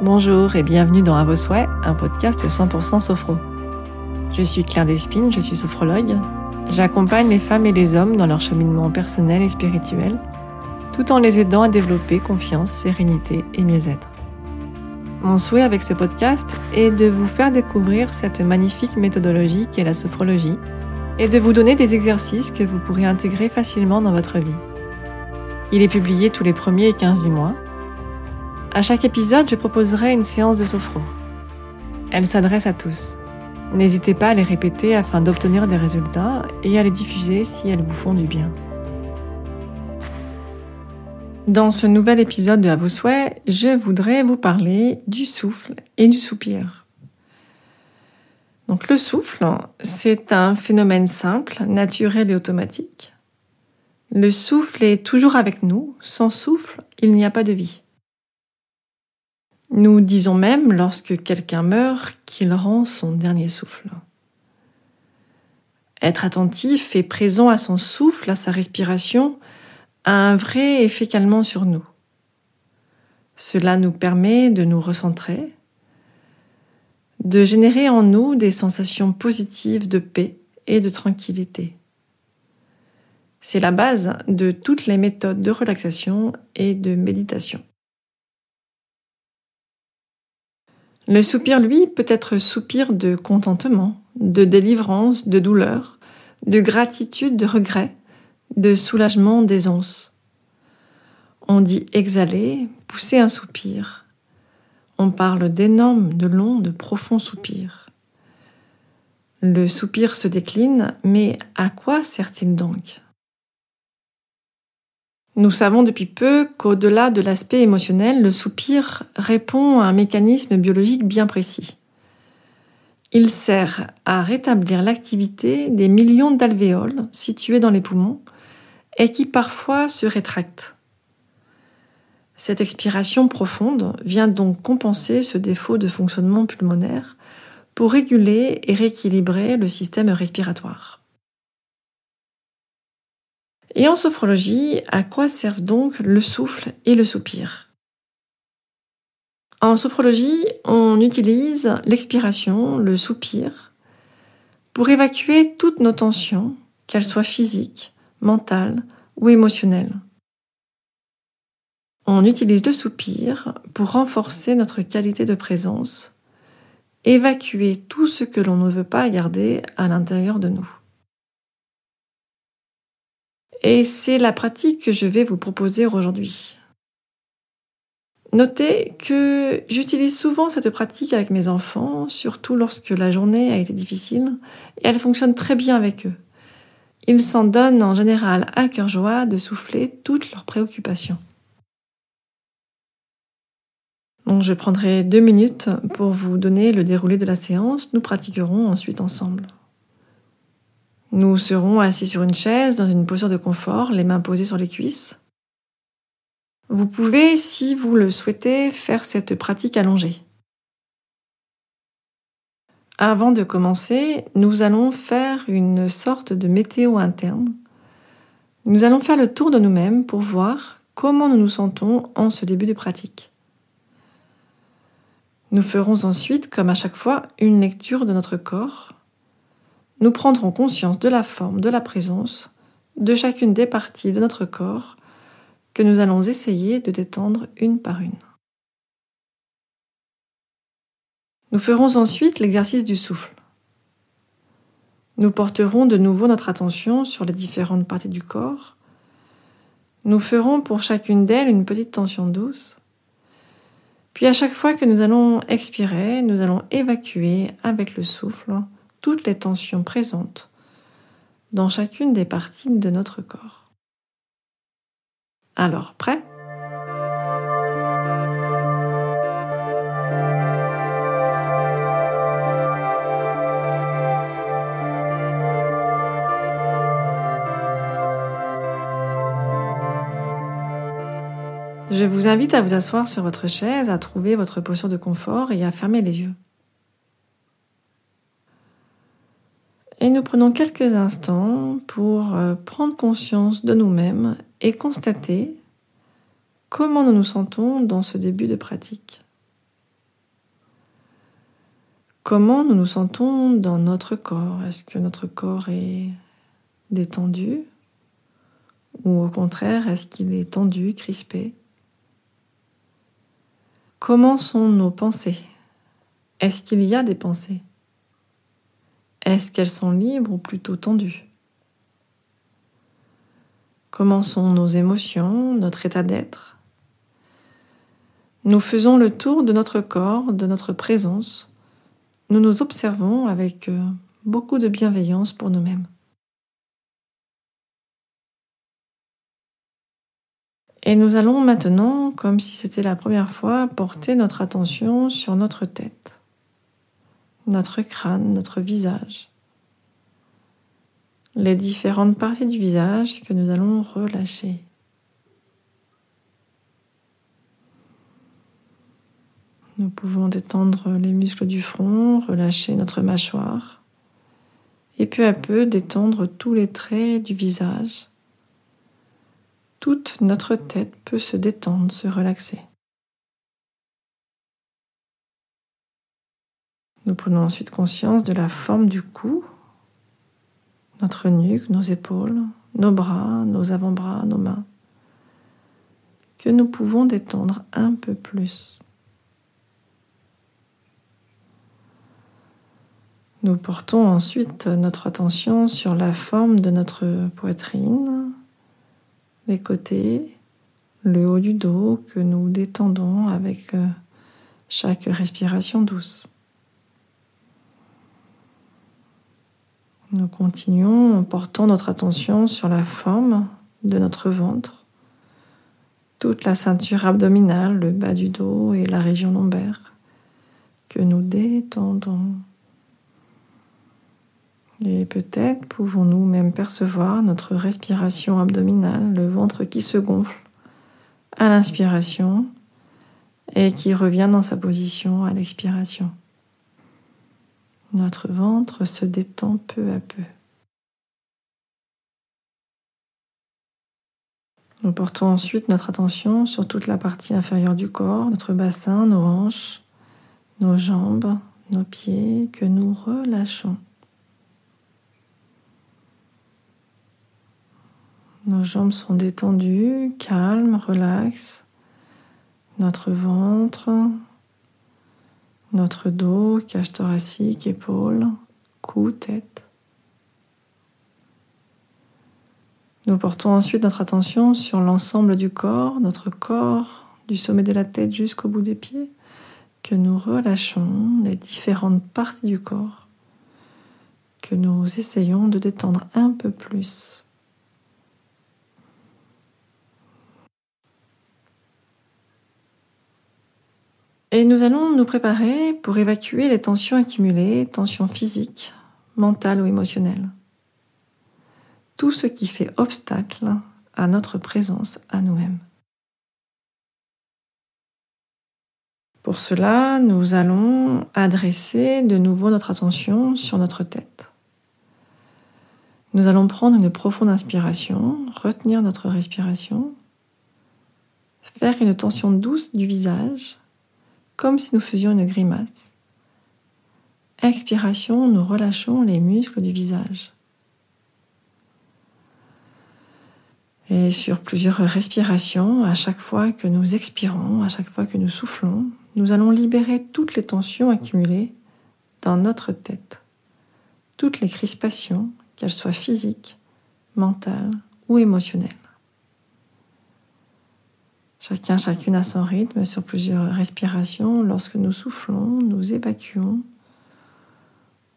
Bonjour et bienvenue dans À vos souhaits, un podcast 100% sophro. Je suis Claire Despines, je suis sophrologue. J'accompagne les femmes et les hommes dans leur cheminement personnel et spirituel, tout en les aidant à développer confiance, sérénité et mieux-être. Mon souhait avec ce podcast est de vous faire découvrir cette magnifique méthodologie qu'est la sophrologie et de vous donner des exercices que vous pourrez intégrer facilement dans votre vie. Il est publié tous les premiers et 15 du mois à chaque épisode, je proposerai une séance de sophro. Elle s'adresse à tous. N'hésitez pas à les répéter afin d'obtenir des résultats et à les diffuser si elles vous font du bien. Dans ce nouvel épisode de À vos souhaits, je voudrais vous parler du souffle et du soupir. Donc le souffle, c'est un phénomène simple, naturel et automatique. Le souffle est toujours avec nous. Sans souffle, il n'y a pas de vie. Nous disons même, lorsque quelqu'un meurt, qu'il rend son dernier souffle. Être attentif et présent à son souffle, à sa respiration, a un vrai effet calmant sur nous. Cela nous permet de nous recentrer, de générer en nous des sensations positives de paix et de tranquillité. C'est la base de toutes les méthodes de relaxation et de méditation. Le soupir, lui, peut être soupir de contentement, de délivrance, de douleur, de gratitude, de regret, de soulagement, d'aisance. On dit exhaler, pousser un soupir. On parle d'énormes, de longs, de profonds soupirs. Le soupir se décline, mais à quoi sert-il donc? Nous savons depuis peu qu'au-delà de l'aspect émotionnel, le soupir répond à un mécanisme biologique bien précis. Il sert à rétablir l'activité des millions d'alvéoles situés dans les poumons et qui parfois se rétractent. Cette expiration profonde vient donc compenser ce défaut de fonctionnement pulmonaire pour réguler et rééquilibrer le système respiratoire. Et en sophrologie, à quoi servent donc le souffle et le soupir? En sophrologie, on utilise l'expiration, le soupir, pour évacuer toutes nos tensions, qu'elles soient physiques, mentales ou émotionnelles. On utilise le soupir pour renforcer notre qualité de présence, évacuer tout ce que l'on ne veut pas garder à l'intérieur de nous. Et c'est la pratique que je vais vous proposer aujourd'hui. Notez que j'utilise souvent cette pratique avec mes enfants, surtout lorsque la journée a été difficile, et elle fonctionne très bien avec eux. Ils s'en donnent en général à cœur joie de souffler toutes leurs préoccupations. Je prendrai deux minutes pour vous donner le déroulé de la séance. Nous pratiquerons ensuite ensemble. Nous serons assis sur une chaise dans une posture de confort, les mains posées sur les cuisses. Vous pouvez, si vous le souhaitez, faire cette pratique allongée. Avant de commencer, nous allons faire une sorte de météo interne. Nous allons faire le tour de nous-mêmes pour voir comment nous nous sentons en ce début de pratique. Nous ferons ensuite, comme à chaque fois, une lecture de notre corps nous prendrons conscience de la forme de la présence de chacune des parties de notre corps que nous allons essayer de détendre une par une. Nous ferons ensuite l'exercice du souffle. Nous porterons de nouveau notre attention sur les différentes parties du corps. Nous ferons pour chacune d'elles une petite tension douce. Puis à chaque fois que nous allons expirer, nous allons évacuer avec le souffle toutes les tensions présentes dans chacune des parties de notre corps. Alors, prêt? Je vous invite à vous asseoir sur votre chaise, à trouver votre posture de confort et à fermer les yeux. Et nous prenons quelques instants pour euh, prendre conscience de nous-mêmes et constater comment nous nous sentons dans ce début de pratique. Comment nous nous sentons dans notre corps? Est-ce que notre corps est détendu Ou au contraire, est-ce qu'il est tendu, crispé? Comment sont nos pensées? Est-ce qu'il y a des pensées? Est-ce qu'elles sont libres ou plutôt tendues? Comment sont nos émotions, notre état d'être? Nous faisons le tour de notre corps, de notre présence. Nous nous observons avec euh, beaucoup de bienveillance pour nous-mêmes. Et nous allons maintenant, comme si c'était la première fois, porter notre attention sur notre tête, notre crâne, notre visage, les différentes parties du visage que nous allons relâcher. Nous pouvons détendre les muscles du front, relâcher notre mâchoire et peu à peu détendre tous les traits du visage. Toute notre tête peut se détendre, se relaxer. Nous prenons ensuite conscience de la forme du cou, notre nuque, nos épaules, nos bras, nos avant-bras, nos mains, que nous pouvons détendre un peu plus. Nous portons ensuite notre attention sur la forme de notre poitrine, les côtés, le haut du dos que nous détendons avec euh, chaque respiration douce. Nous continuons en portant notre attention sur la forme de notre ventre, toute la ceinture abdominale, le bas du dos et la région lombaire que nous détendons. Et peut-être pouvons-nous même percevoir notre respiration abdominale, le ventre qui se gonfle à l'inspiration et qui revient dans sa position à l'expiration. Notre ventre se détend peu à peu. Nous portons ensuite notre attention sur toute la partie inférieure du corps, notre bassin, nos hanches, nos jambes, nos pieds, que nous relâchons. Nos jambes sont détendues, calmes, relaxes. Notre ventre, notre dos, cage thoracique, épaules, cou, tête. Nous portons ensuite notre attention sur l'ensemble du corps, notre corps, du sommet de la tête jusqu'au bout des pieds, que nous relâchons les différentes parties du corps, que nous essayons de détendre un peu plus. Et nous allons nous préparer pour évacuer les tensions accumulées, tensions physiques, mentales ou émotionnelles. Tout ce qui fait obstacle à notre présence à nous-mêmes. Pour cela, nous allons adresser de nouveau notre attention sur notre tête. Nous allons prendre une profonde inspiration, retenir notre respiration, faire une tension douce du visage comme si nous faisions une grimace. Expiration, nous relâchons les muscles du visage. Et sur plusieurs respirations, à chaque fois que nous expirons, à chaque fois que nous soufflons, nous allons libérer toutes les tensions accumulées dans notre tête, toutes les crispations, qu'elles soient physiques, mentales ou émotionnelles. Chacun, chacune a son rythme sur plusieurs respirations. Lorsque nous soufflons, nous évacuons,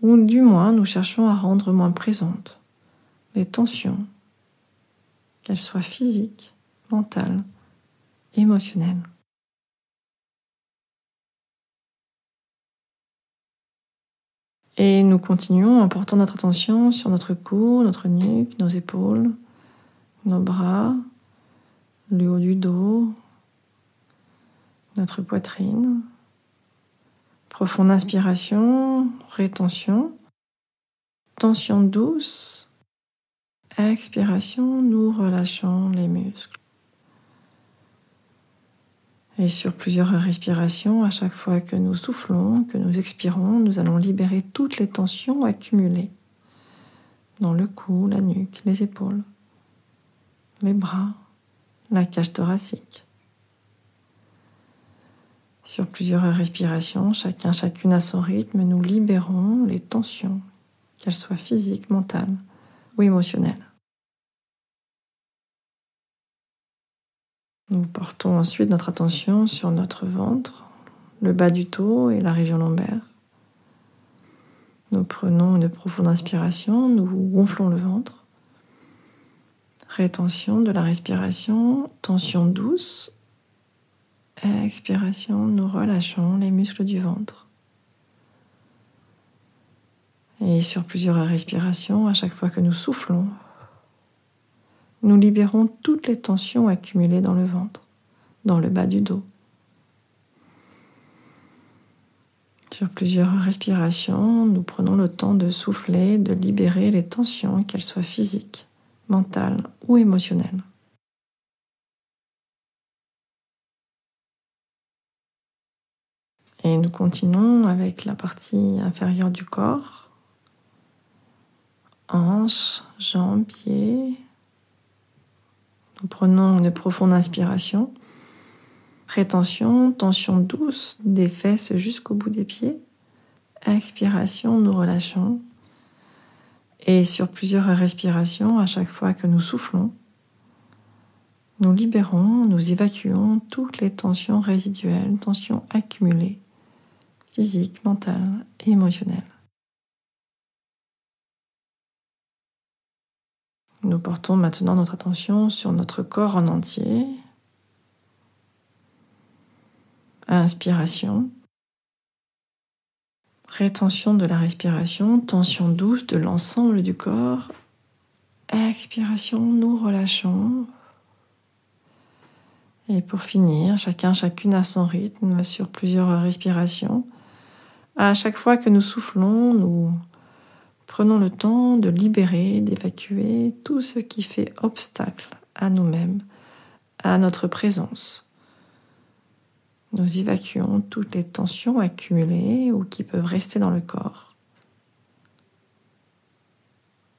ou du moins nous cherchons à rendre moins présentes les tensions, qu'elles soient physiques, mentales, émotionnelles. Et nous continuons en portant notre attention sur notre cou, notre nuque, nos épaules, nos bras, le haut du dos, notre poitrine. Profonde inspiration, rétention, tension douce. Expiration, nous relâchons les muscles. Et sur plusieurs respirations, à chaque fois que nous soufflons, que nous expirons, nous allons libérer toutes les tensions accumulées dans le cou, la nuque, les épaules, les bras, la cage thoracique. Sur plusieurs respirations, chacun, chacune à son rythme, nous libérons les tensions, qu'elles soient physiques, mentales ou émotionnelles. Nous portons ensuite notre attention sur notre ventre, le bas du dos et la région lombaire. Nous prenons une profonde inspiration, nous gonflons le ventre. Rétention de la respiration, tension douce. Expiration, nous relâchons les muscles du ventre. Et sur plusieurs respirations, à chaque fois que nous soufflons, nous libérons toutes les tensions accumulées dans le ventre, dans le bas du dos. Sur plusieurs respirations, nous prenons le temps de souffler, de libérer les tensions, qu'elles soient physiques, mentales ou émotionnelles. Et nous continuons avec la partie inférieure du corps, hanches, jambes, pieds, nous prenons une profonde inspiration. Rétention, tension douce des fesses jusqu'au bout des pieds. Expiration, nous relâchons. Et sur plusieurs respirations, à chaque fois que nous soufflons, nous libérons, nous évacuons toutes les tensions résiduelles, tensions accumulées, physiques, mentales et émotionnelles. Nous portons maintenant notre attention sur notre corps en entier. Inspiration. Rétention de la respiration, tension douce de l'ensemble du corps. Expiration, nous relâchons. Et pour finir, chacun, chacune à son rythme sur plusieurs respirations. À chaque fois que nous soufflons, nous Prenons le temps de libérer, d'évacuer tout ce qui fait obstacle à nous-mêmes, à notre présence. Nous évacuons toutes les tensions accumulées ou qui peuvent rester dans le corps.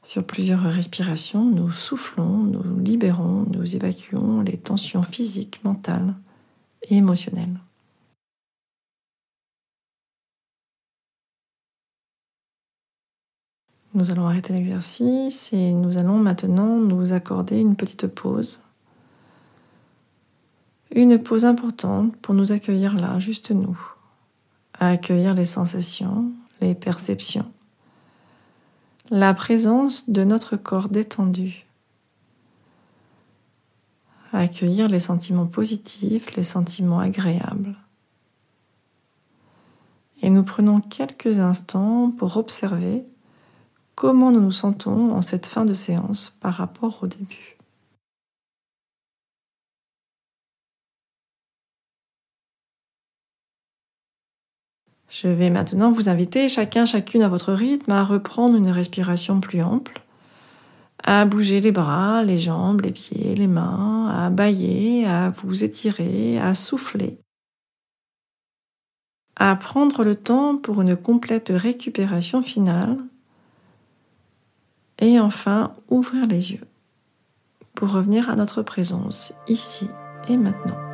Sur plusieurs respirations, nous soufflons, nous libérons, nous évacuons les tensions physiques, mentales et émotionnelles. Nous allons arrêter l'exercice et nous allons maintenant nous accorder une petite pause. Une pause importante pour nous accueillir là, juste nous, à accueillir les sensations, les perceptions, la présence de notre corps détendu, à accueillir les sentiments positifs, les sentiments agréables. Et nous prenons quelques instants pour observer comment nous nous sentons en cette fin de séance par rapport au début. Je vais maintenant vous inviter chacun, chacune à votre rythme à reprendre une respiration plus ample, à bouger les bras, les jambes, les pieds, les mains, à bailler, à vous étirer, à souffler, à prendre le temps pour une complète récupération finale et enfin, ouvrir les yeux pour revenir à notre présence ici et maintenant.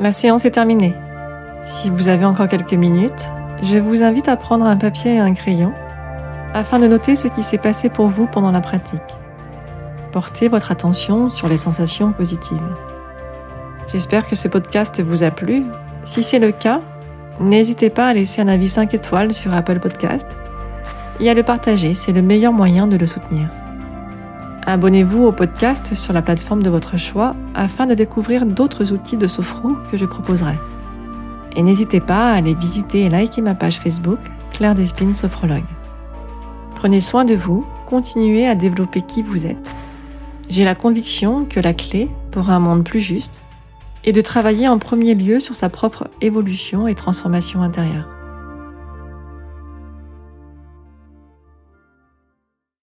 La séance est terminée. Si vous avez encore quelques minutes, je vous invite à prendre un papier et un crayon afin de noter ce qui s'est passé pour vous pendant la pratique. Portez votre attention sur les sensations positives. J'espère que ce podcast vous a plu. Si c'est le cas, n'hésitez pas à laisser un avis 5 étoiles sur Apple Podcast et à le partager, c'est le meilleur moyen de le soutenir. Abonnez-vous au podcast sur la plateforme de votre choix afin de découvrir d'autres outils de sophro que je proposerai. Et n'hésitez pas à aller visiter et liker ma page Facebook Claire Despines Sophrologue. Prenez soin de vous, continuez à développer qui vous êtes. J'ai la conviction que la clé pour un monde plus juste et de travailler en premier lieu sur sa propre évolution et transformation intérieure.